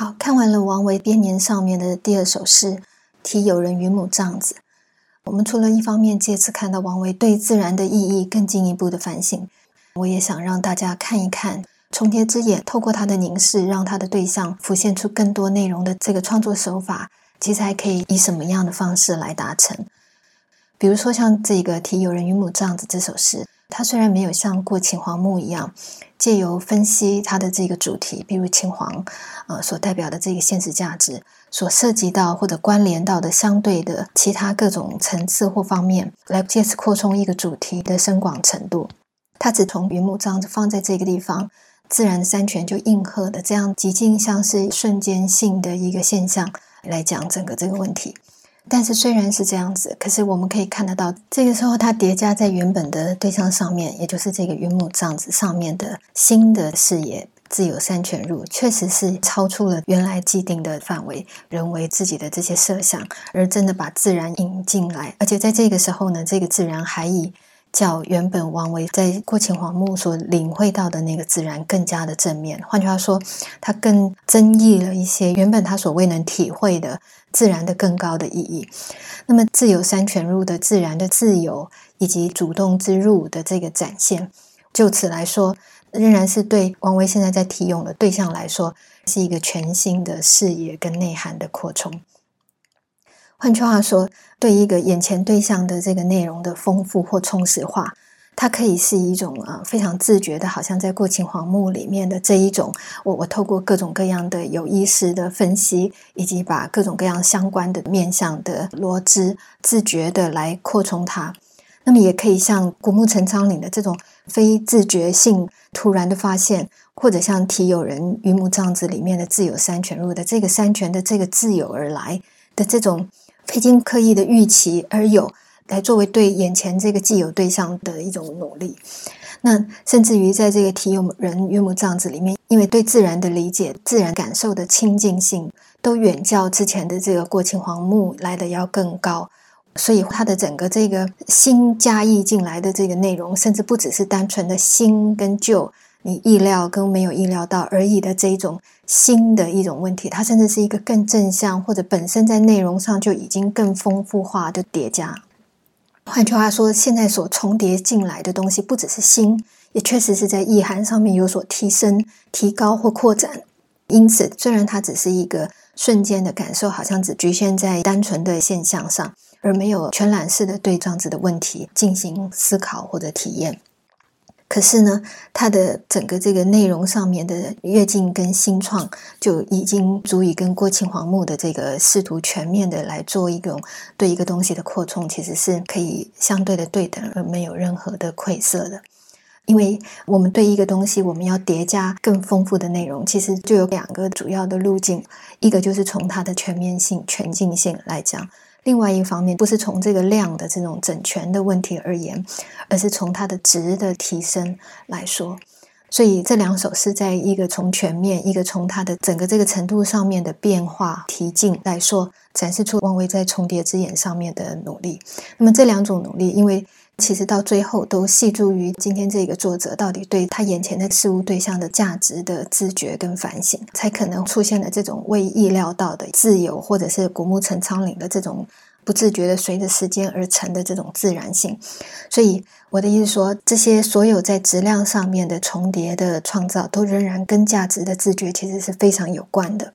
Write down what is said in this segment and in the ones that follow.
好看完了王维编年上面的第二首诗《题友人云母帐子》，我们除了一方面借此看到王维对自然的意义更进一步的反省，我也想让大家看一看重叠之眼透过他的凝视，让他的对象浮现出更多内容的这个创作手法，其实还可以以什么样的方式来达成？比如说像这个《题友人云母帐子》这首诗。它虽然没有像过秦皇墓一样，借由分析它的这个主题，比如秦皇，呃，所代表的这个现实价值，所涉及到或者关联到的相对的其他各种层次或方面，来借此扩充一个主题的深广程度。它只从云母这样子放在这个地方，自然三权就应和的这样极尽像是瞬间性的一个现象来讲整个这个问题。但是虽然是这样子，可是我们可以看得到，这个时候它叠加在原本的对象上面，也就是这个云母帐子上面的新的视野，自有三全入，确实是超出了原来既定的范围，人为自己的这些设想，而真的把自然引进来，而且在这个时候呢，这个自然还以。较原本王维在过秦皇墓所领会到的那个自然更加的正面。换句话说，他更增益了一些原本他所未能体会的自然的更高的意义。那么，自由三全入的自然的自由以及主动之入的这个展现，就此来说，仍然是对王维现在在题咏的对象来说，是一个全新的视野跟内涵的扩充。换句话说，对一个眼前对象的这个内容的丰富或充实化，它可以是一种啊非常自觉的，好像在过秦皇墓里面的这一种，我我透过各种各样的有意识的分析，以及把各种各样相关的面向的罗织，自觉的来扩充它。那么也可以像古木陈仓岭的这种非自觉性突然的发现，或者像题友人云母帐子里面的自有三泉入的这个三泉的这个自有而来的这种。非经刻意的预期而有，来作为对眼前这个既有对象的一种努力。那甚至于在这个题有人岳母帐子里面，因为对自然的理解、自然感受的亲近性，都远较之前的这个过秦皇墓来的要更高，所以它的整个这个新加意进来的这个内容，甚至不只是单纯的新跟旧。你意料跟没有意料到而已的这一种新的一种问题，它甚至是一个更正向或者本身在内容上就已经更丰富化的叠加。换句话说，现在所重叠进来的东西不只是新，也确实是在意涵上面有所提升、提高或扩展。因此，虽然它只是一个瞬间的感受，好像只局限在单纯的现象上，而没有全览式的对这样子的问题进行思考或者体验。可是呢，它的整个这个内容上面的跃进跟新创，就已经足以跟郭庆黄木的这个试图全面的来做一种对一个东西的扩充，其实是可以相对的对等，而没有任何的愧色的。因为我们对一个东西，我们要叠加更丰富的内容，其实就有两个主要的路径，一个就是从它的全面性、全境性来讲。另外一方面，不是从这个量的这种整全的问题而言，而是从它的值的提升来说。所以这两首诗，在一个从全面，一个从它的整个这个程度上面的变化提进来说，展示出王维在重叠之眼上面的努力。那么这两种努力，因为其实到最后都系注于今天这个作者到底对他眼前的事物对象的价值的自觉跟反省，才可能出现了这种未意料到的自由，或者是古木陈仓岭的这种不自觉的随着时间而成的这种自然性。所以我的意思说，这些所有在质量上面的重叠的创造，都仍然跟价值的自觉其实是非常有关的。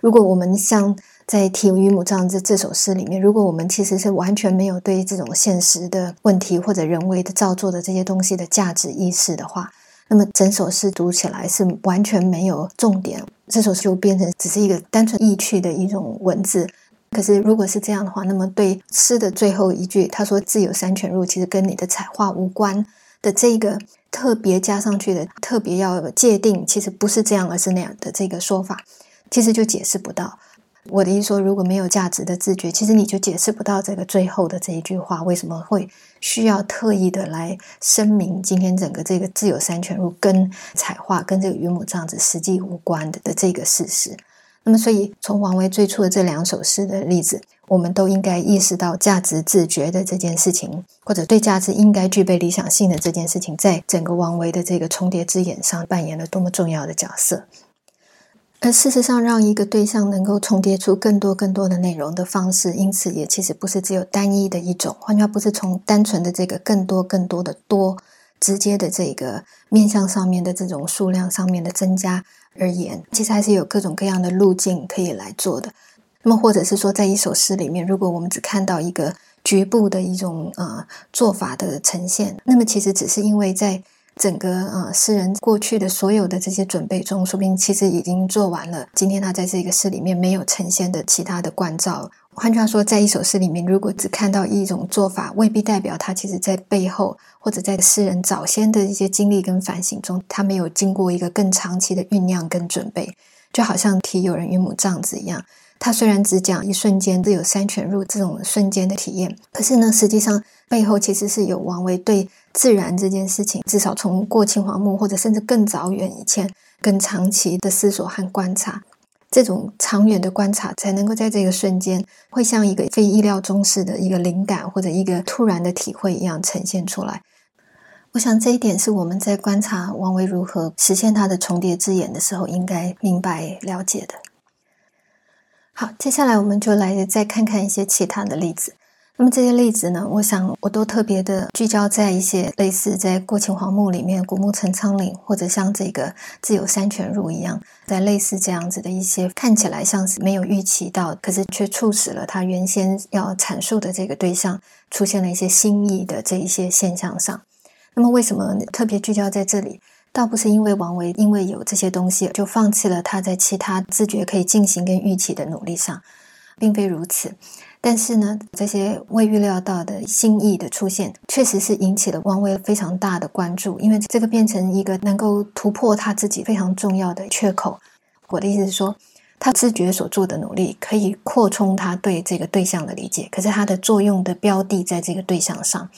如果我们像在《题于母这样》这这首诗里面，如果我们其实是完全没有对这种现实的问题或者人为的造作的这些东西的价值意识的话，那么整首诗读起来是完全没有重点，这首诗就变成只是一个单纯意趣的一种文字。可是如果是这样的话，那么对诗的最后一句他说“自有三泉入”，其实跟你的彩画无关的这个特别加上去的特别要界定，其实不是这样，而是那样的这个说法，其实就解释不到。我的意思说，如果没有价值的自觉，其实你就解释不到这个最后的这一句话为什么会需要特意的来声明今天整个这个自有三全入跟彩画跟这个云母这样子实际无关的的这个事实。那么，所以从王维最初的这两首诗的例子，我们都应该意识到价值自觉的这件事情，或者对价值应该具备理想性的这件事情，在整个王维的这个重叠之眼上扮演了多么重要的角色。而事实上，让一个对象能够重叠出更多更多的内容的方式，因此也其实不是只有单一的一种。换句话，不是从单纯的这个更多更多的多直接的这个面向上面的这种数量上面的增加而言，其实还是有各种各样的路径可以来做的。那么，或者是说，在一首诗里面，如果我们只看到一个局部的一种呃做法的呈现，那么其实只是因为在。整个呃诗人过去的所有的这些准备中，说不定其实已经做完了。今天他在这个诗里面没有呈现的其他的关照。换句话说，在一首诗里面，如果只看到一种做法，未必代表他其实在背后或者在诗人早先的一些经历跟反省中，他没有经过一个更长期的酝酿跟准备。就好像提有人与母这样子一样，他虽然只讲一瞬间自有三泉入这种瞬间的体验，可是呢，实际上背后其实是有王维对。自然这件事情，至少从过秦皇墓，或者甚至更早远以前，更长期的思索和观察，这种长远的观察，才能够在这个瞬间，会像一个非意料中事的一个灵感，或者一个突然的体会一样呈现出来。我想这一点是我们在观察王维如何实现他的重叠之眼的时候，应该明白了解的。好，接下来我们就来再看看一些其他的例子。那么这些例子呢，我想我都特别的聚焦在一些类似在过秦皇墓里面古木陈仓岭，或者像这个自有山泉入一样，在类似这样子的一些看起来像是没有预期到，可是却促使了他原先要阐述的这个对象出现了一些新意的这一些现象上。那么为什么特别聚焦在这里？倒不是因为王维因为有这些东西就放弃了他在其他自觉可以进行跟预期的努力上，并非如此。但是呢，这些未预料到的新意的出现，确实是引起了王维非常大的关注，因为这个变成一个能够突破他自己非常重要的缺口。我的意思是说，他知觉所做的努力可以扩充他对这个对象的理解，可是他的作用的标的在这个对象上。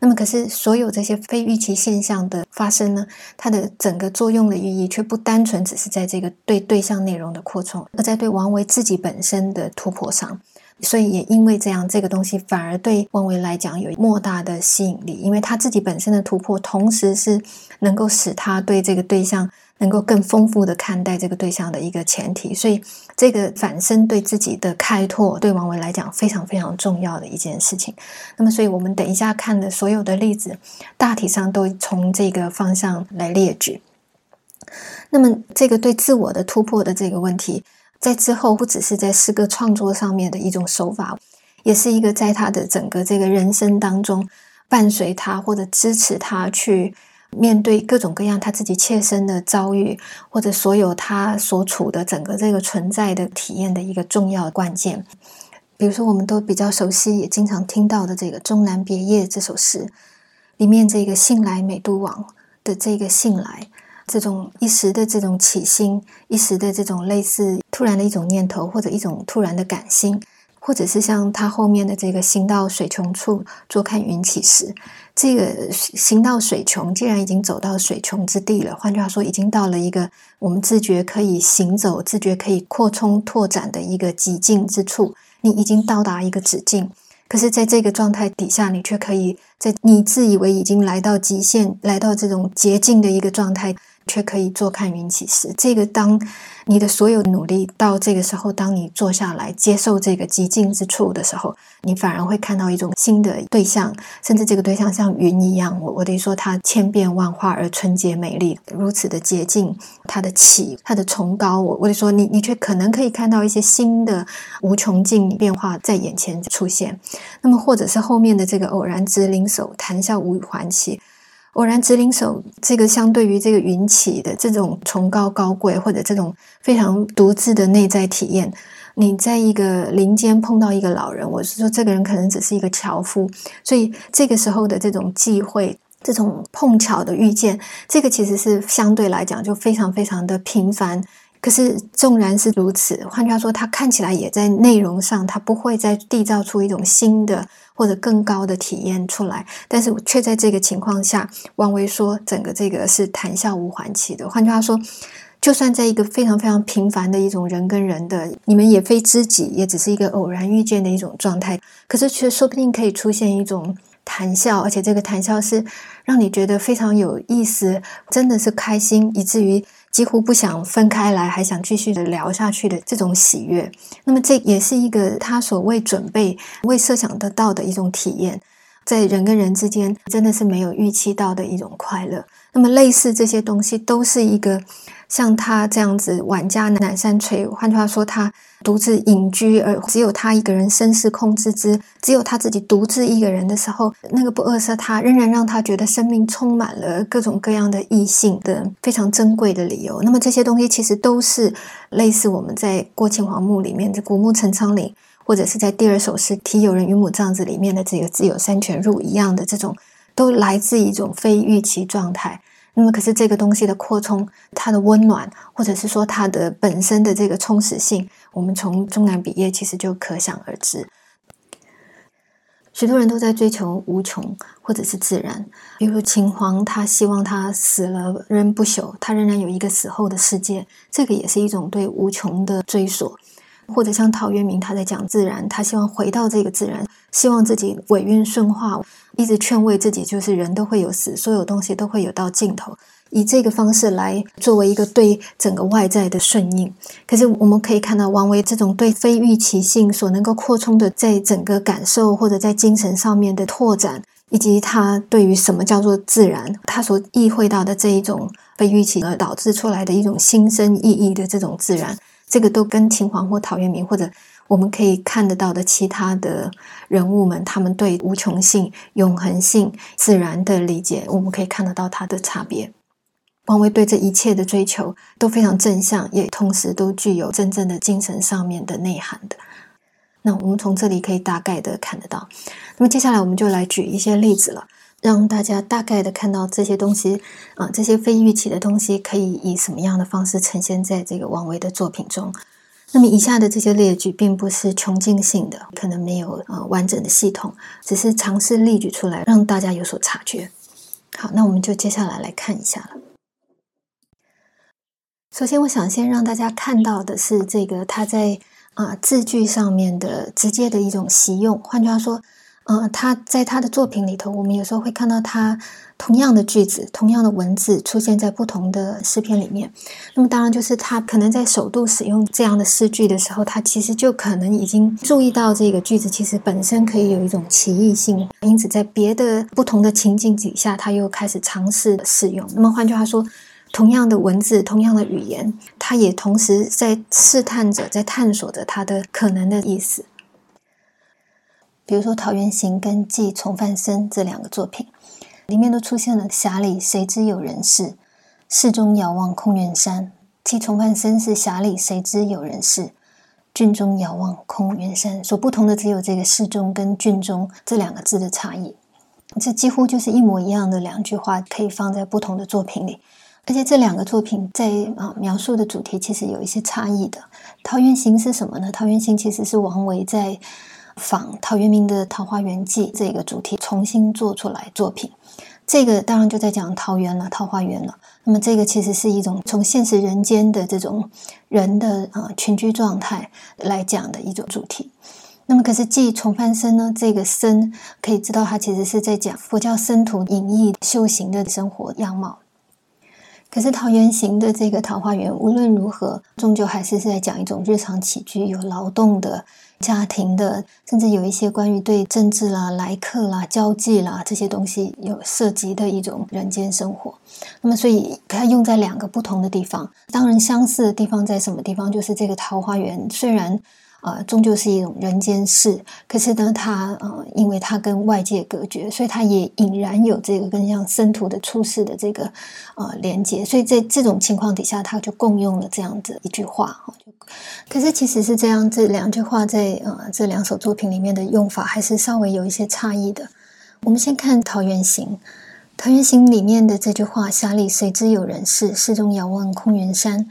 那么，可是所有这些非预期现象的发生呢，它的整个作用的意义却不单纯只是在这个对对象内容的扩充，而在对王维自己本身的突破上。所以也因为这样，这个东西反而对王维来讲有莫大的吸引力，因为他自己本身的突破，同时是能够使他对这个对象能够更丰富的看待这个对象的一个前提。所以这个反身对自己的开拓，对王维来讲非常非常重要的一件事情。那么，所以我们等一下看的所有的例子，大体上都从这个方向来列举。那么，这个对自我的突破的这个问题。在之后，不只是在诗歌创作上面的一种手法，也是一个在他的整个这个人生当中伴随他或者支持他去面对各种各样他自己切身的遭遇，或者所有他所处的整个这个存在的体验的一个重要关键。比如说，我们都比较熟悉，也经常听到的这个《终南别业》这首诗里面这个“信来美都往”的这个“信来”。这种一时的这种起心，一时的这种类似突然的一种念头，或者一种突然的感心，或者是像他后面的这个“行到水穷处，坐看云起时”，这个“行到水穷”，既然已经走到水穷之地了，换句话说，已经到了一个我们自觉可以行走、自觉可以扩充拓展的一个极境之处，你已经到达一个止境。可是，在这个状态底下，你却可以在你自以为已经来到极限、来到这种捷径的一个状态。却可以坐看云起时。这个，当你的所有努力到这个时候，当你坐下来接受这个极静之处的时候，你反而会看到一种新的对象，甚至这个对象像云一样。我我得说，它千变万化而纯洁美丽，如此的洁净，它的起，它的崇高。我我得说，你你却可能可以看到一些新的无穷尽变化在眼前出现。那么，或者是后面的这个偶然直领手，谈笑无还期。偶然直领手，这个相对于这个云起的这种崇高高贵，或者这种非常独自的内在体验，你在一个林间碰到一个老人，我是说这个人可能只是一个樵夫，所以这个时候的这种际会，这种碰巧的遇见，这个其实是相对来讲就非常非常的平凡。可是纵然是如此，换句话说，它看起来也在内容上，它不会再缔造出一种新的。或者更高的体验出来，但是却在这个情况下，王维说整个这个是谈笑无还期的。换句话说，就算在一个非常非常平凡的一种人跟人的，你们也非知己，也只是一个偶然遇见的一种状态，可是却说不定可以出现一种谈笑，而且这个谈笑是让你觉得非常有意思，真的是开心，以至于几乎不想分开来，还想继续的聊下去的这种喜悦。那么这也是一个他所谓准备、未设想得到的一种体验，在人跟人之间真的是没有预期到的一种快乐。那么类似这些东西，都是一个。像他这样子，晚家南山陲，换句话说，他独自隐居，而只有他一个人身世控制之，只有他自己独自一个人的时候，那个不扼杀他，仍然让他觉得生命充满了各种各样的异性的非常珍贵的理由。那么这些东西其实都是类似我们在《过秦皇墓》里面的“古木陈仓岭”，或者是在第二首诗《题友人与母葬子》里面的这个“自有山泉入”一样的这种，都来自一种非预期状态。那么，可是这个东西的扩充，它的温暖，或者是说它的本身的这个充实性，我们从中南笔业其实就可想而知。许多人都在追求无穷，或者是自然。比如秦皇，他希望他死了仍不朽，他仍然有一个死后的世界，这个也是一种对无穷的追索。或者像陶渊明，他在讲自然，他希望回到这个自然，希望自己尾韵顺化，一直劝慰自己，就是人都会有死，所有东西都会有到尽头，以这个方式来作为一个对整个外在的顺应。可是我们可以看到，王维这种对非预期性所能够扩充的，在整个感受或者在精神上面的拓展，以及他对于什么叫做自然，他所意会到的这一种非预期而导致出来的一种新生意义的这种自然。这个都跟秦皇或陶渊明，或者我们可以看得到的其他的人物们，他们对无穷性、永恒性、自然的理解，我们可以看得到它的差别。王维对这一切的追求都非常正向，也同时都具有真正的精神上面的内涵的。那我们从这里可以大概的看得到。那么接下来我们就来举一些例子了。让大家大概的看到这些东西啊，这些非预期的东西可以以什么样的方式呈现在这个王维的作品中。那么以下的这些列举并不是穷尽性的，可能没有呃完整的系统，只是尝试列举出来，让大家有所察觉。好，那我们就接下来来看一下了。首先，我想先让大家看到的是这个他在啊字句上面的直接的一种习用，换句话说。呃，他在他的作品里头，我们有时候会看到他同样的句子、同样的文字出现在不同的诗篇里面。那么，当然就是他可能在首度使用这样的诗句的时候，他其实就可能已经注意到这个句子其实本身可以有一种歧义性，因此在别的不同的情境底下，他又开始尝试使用。那么，换句话说，同样的文字、同样的语言，他也同时在试探着、在探索着它的可能的意思。比如说《桃源行》跟《寄从范生》这两个作品，里面都出现了“匣里谁知有人事，室中遥望空原山”。《寄从范生》是“匣里谁知有人事，郡中遥望空原山”。所不同的只有这个“室中”跟“郡中”这两个字的差异。这几乎就是一模一样的两句话，可以放在不同的作品里。而且这两个作品在啊描述的主题其实有一些差异的。《桃源行》是什么呢？《桃源行》其实是王维在。仿陶渊明的《桃花源记》这个主题重新做出来作品，这个当然就在讲桃源了，桃花源了。那么这个其实是一种从现实人间的这种人的啊群居状态来讲的一种主题。那么可是记重翻身呢？这个僧可以知道，他其实是在讲佛教僧徒隐逸修行的生活样貌。可是《桃源行》的这个桃花源，无论如何，终究还是是在讲一种日常起居、有劳动的家庭的，甚至有一些关于对政治啦、来客啦、交际啦这些东西有涉及的一种人间生活。那么，所以它用在两个不同的地方。当然，相似的地方在什么地方？就是这个桃花源，虽然。啊，终究是一种人间事。可是呢，他呃，因为他跟外界隔绝，所以他也隐然有这个跟像生徒的出世的这个呃连接。所以在这种情况底下，他就共用了这样子一句话哈。可是其实是这样，这两句话在呃这两首作品里面的用法还是稍微有一些差异的。我们先看《桃源行》，《桃源行》里面的这句话：“下里谁知有人事，室中遥望空云山。”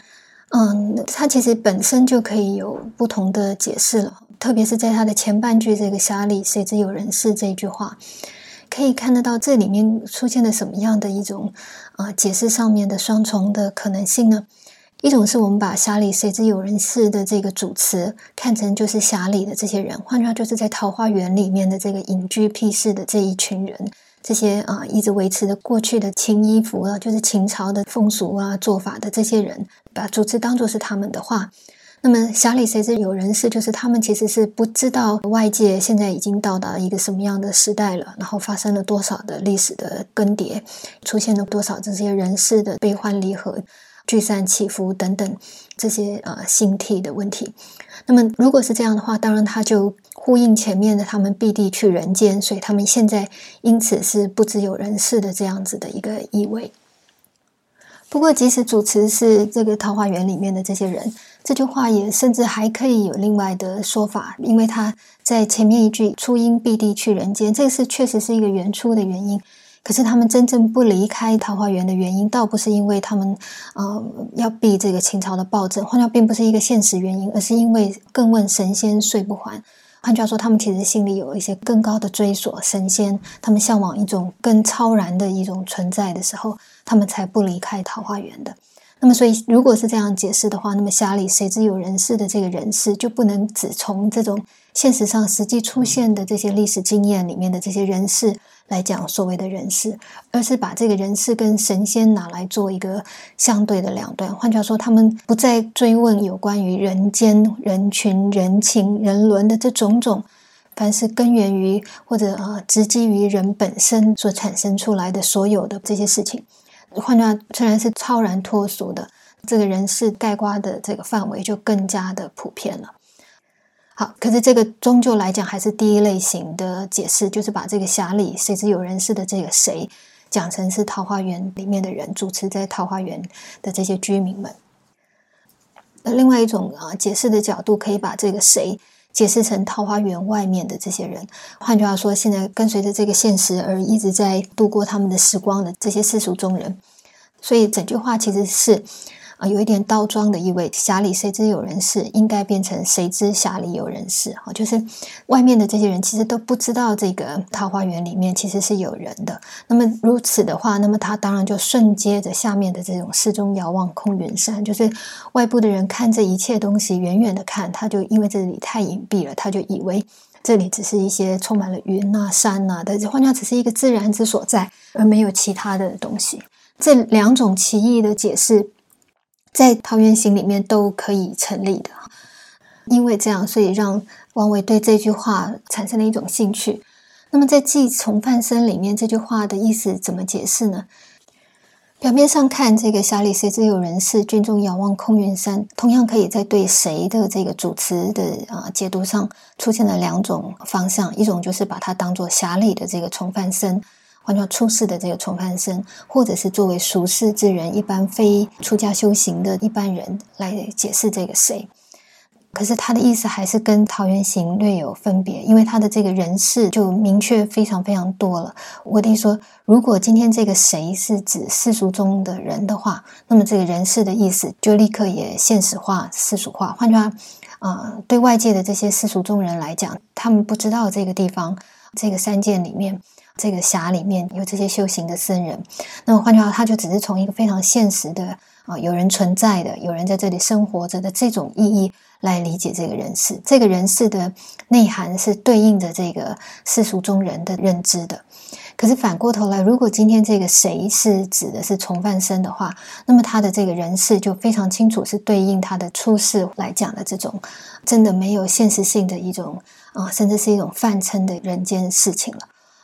嗯，它其实本身就可以有不同的解释了，特别是在它的前半句“这个匣里谁知有人事”这一句话，可以看得到这里面出现了什么样的一种啊解释上面的双重的可能性呢？一种是我们把“匣里谁知有人事”的这个主词看成就是匣里的这些人，换句话就是在桃花源里面的这个隐居僻室的这一群人，这些啊一直维持着过去的清衣服啊，就是秦朝的风俗啊做法的这些人，把主持当做是他们的话。那么侠里谁知有人事，就是他们其实是不知道外界现在已经到达一个什么样的时代了，然后发生了多少的历史的更迭，出现了多少这些人事的悲欢离合、聚散起伏等等这些呃心替的问题。那么如果是这样的话，当然他就呼应前面的他们必地去人间，所以他们现在因此是不知有人世的这样子的一个意味。不过，即使主持是这个桃花源里面的这些人，这句话也甚至还可以有另外的说法，因为他在前面一句“初因必地去人间”，这个是确实是一个原初的原因。可是他们真正不离开桃花源的原因，倒不是因为他们呃要避这个秦朝的暴政，换掉并不是一个现实原因，而是因为更问神仙睡不还。换句话说，他们其实心里有一些更高的追索，神仙，他们向往一种更超然的一种存在的时候，他们才不离开桃花源的。那么，所以如果是这样解释的话，那么匣里谁知有人事的这个人事，就不能只从这种现实上实际出现的这些历史经验里面的这些人事。来讲所谓的人事，而是把这个人事跟神仙拿来做一个相对的两端。换句话说，他们不再追问有关于人间、人群、人情、人伦的这种种，凡是根源于或者啊，直基于人本身所产生出来的所有的这些事情。换句话，虽然是超然脱俗的，这个人事盖瓜的这个范围就更加的普遍了。好，可是这个终究来讲还是第一类型的解释，就是把这个匣里谁知有人事的这个谁讲成是桃花源里面的人，主持在桃花源的这些居民们。那另外一种啊解释的角度，可以把这个谁解释成桃花源外面的这些人。换句话说，现在跟随着这个现实而一直在度过他们的时光的这些世俗中人。所以整句话其实是。啊，有一点倒装的意味。匣里谁知有人事，应该变成谁知匣里有人事。哈，就是外面的这些人其实都不知道这个桃花源里面其实是有人的。那么如此的话，那么他当然就顺接着下面的这种四中遥望空云山，就是外部的人看这一切东西，远远的看，他就因为这里太隐蔽了，他就以为这里只是一些充满了云啊、山啊的，换句话只是一个自然之所在，而没有其他的东西。这两种奇异的解释。在桃源行里面都可以成立的，因为这样，所以让王维对这句话产生了一种兴趣。那么在《寄从范生》里面，这句话的意思怎么解释呢？表面上看，这个“匣里谁知有人事，军中遥望空云山”，同样可以在对谁的这个主词的啊解读上出现了两种方向，一种就是把它当做匣里的这个从范生。换作出世的这个从犯生，或者是作为俗世之人，一般非出家修行的一般人来解释这个谁，可是他的意思还是跟桃源行略有分别，因为他的这个人事就明确非常非常多了。我的意思说，如果今天这个谁是指世俗中的人的话，那么这个人事的意思就立刻也现实化、世俗化。换句话，啊，对外界的这些世俗中人来讲，他们不知道这个地方这个三界里面。这个峡里面有这些修行的僧人，那么换句话，他就只是从一个非常现实的啊，有人存在的，有人在这里生活着的这种意义来理解这个人世。这个人世的内涵是对应着这个世俗中人的认知的。可是反过头来，如果今天这个谁是指的是从犯生的话，那么他的这个人世就非常清楚是对应他的出世来讲的这种真的没有现实性的一种啊，甚至是一种泛称的人间事情了。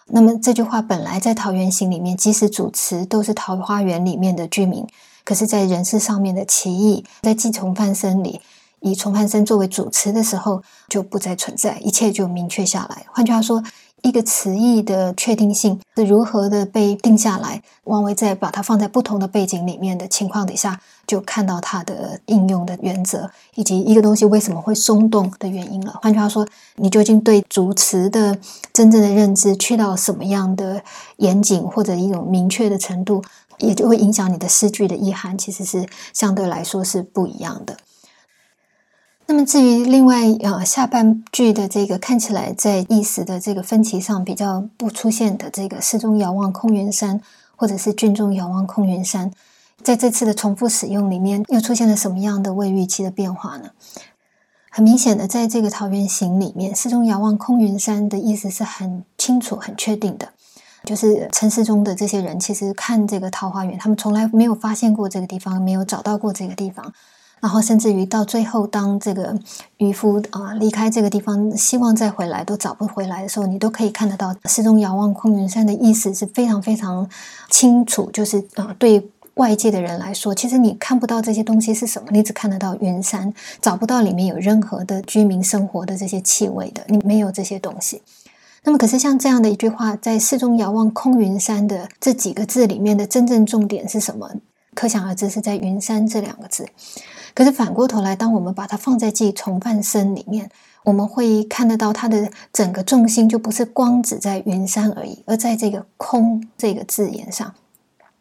那么这句话本来在桃源行里面，即使主持都是桃花源里面的居民，可是，在人事上面的歧义，在继从范生里，以从范生作为主持的时候，就不再存在，一切就明确下来。换句话说。一个词义的确定性是如何的被定下来？王维在把它放在不同的背景里面的情况底下，就看到它的应用的原则，以及一个东西为什么会松动的原因了。换句话说，你究竟对主词的真正的认知去到什么样的严谨或者一种明确的程度，也就会影响你的诗句的意涵，其实是相对来说是不一样的。那么至于另外呃下半句的这个看起来在意思的这个分歧上比较不出现的这个“诗中遥望空云山”或者是“郡中遥望空云山”，在这次的重复使用里面又出现了什么样的未预期的变化呢？很明显的，在这个《桃源行》里面，“诗中遥望空云山”的意思是很清楚、很确定的。就是城市中的这些人，其实看这个桃花源，他们从来没有发现过这个地方，没有找到过这个地方。然后甚至于到最后，当这个渔夫啊离开这个地方，希望再回来都找不回来的时候，你都可以看得到“四中遥望空云山”的意思是非常非常清楚。就是啊，对外界的人来说，其实你看不到这些东西是什么，你只看得到云山，找不到里面有任何的居民生活的这些气味的，你没有这些东西。那么，可是像这样的一句话，在“四中遥望空云山”的这几个字里面的真正重点是什么？可想而知，是在“云山”这两个字。可是反过头来，当我们把它放在记从范生里面，我们会看得到它的整个重心就不是光只在云山而已，而在这个空这个字眼上。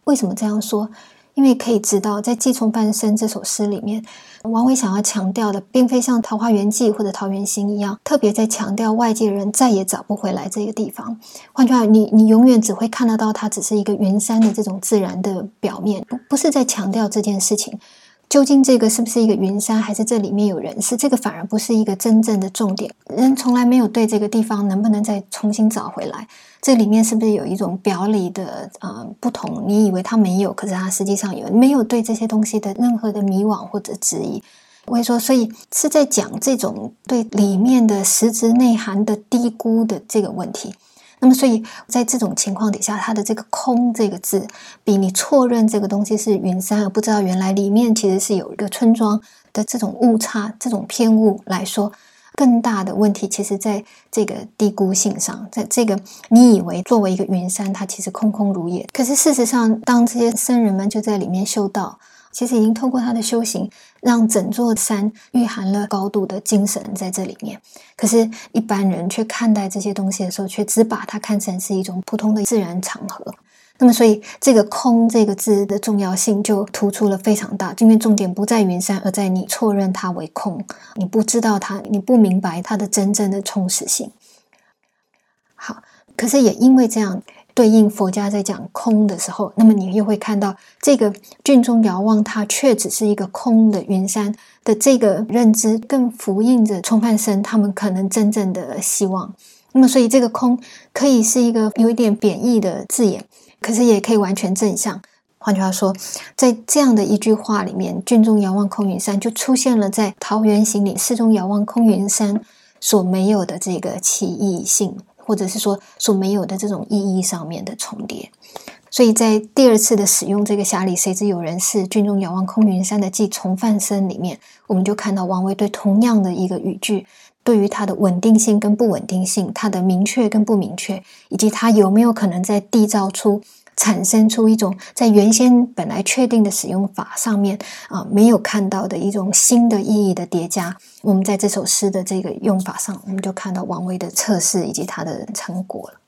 为什么这样说？因为可以知道，在寄从范生这首诗里面，王维想要强调的，并非像《桃花源记》或者《桃源行》一样，特别在强调外界人再也找不回来这个地方。换句话，你你永远只会看得到它只是一个云山的这种自然的表面，不不是在强调这件事情。究竟这个是不是一个云山，还是这里面有人？是这个反而不是一个真正的重点。人从来没有对这个地方能不能再重新找回来，这里面是不是有一种表里的呃不同？你以为他没有，可是他实际上有，没有对这些东西的任何的迷惘或者质疑。我会说，所以是在讲这种对里面的实质内涵的低估的这个问题。那么，所以在这种情况底下，它的这个“空”这个字，比你错认这个东西是云山，而不知道原来里面其实是有一个村庄的这种误差、这种偏误来说，更大的问题，其实在这个低估性上，在这个你以为作为一个云山，它其实空空如也。可是事实上，当这些僧人们就在里面修道。其实已经透过他的修行，让整座山蕴含了高度的精神在这里面。可是，一般人却看待这些东西的时候，却只把它看成是一种普通的自然场合。那么，所以这个“空”这个字的重要性就突出了非常大。因为重点不在云山，而在你错认它为空，你不知道它，你不明白它的真正的充实性。好，可是也因为这样。对应佛家在讲空的时候，那么你又会看到这个郡中遥望，它却只是一个空的云山的这个认知，更符应着冲犯生他们可能真正的希望。那么，所以这个空可以是一个有一点贬义的字眼，可是也可以完全正向。换句话说，在这样的一句话里面，“郡中遥望空云山”就出现了在《桃源行》里“四中遥望空云山”所没有的这个奇异性。或者是说所没有的这种意义上面的重叠，所以在第二次的使用这个“匣里谁知有人是军中遥望空云山”的记从范生里面，我们就看到王维对同样的一个语句，对于它的稳定性跟不稳定性，它的明确跟不明确，以及它有没有可能在缔造出。产生出一种在原先本来确定的使用法上面啊没有看到的一种新的意义的叠加。我们在这首诗的这个用法上，我们就看到王维的测试以及他的成果了。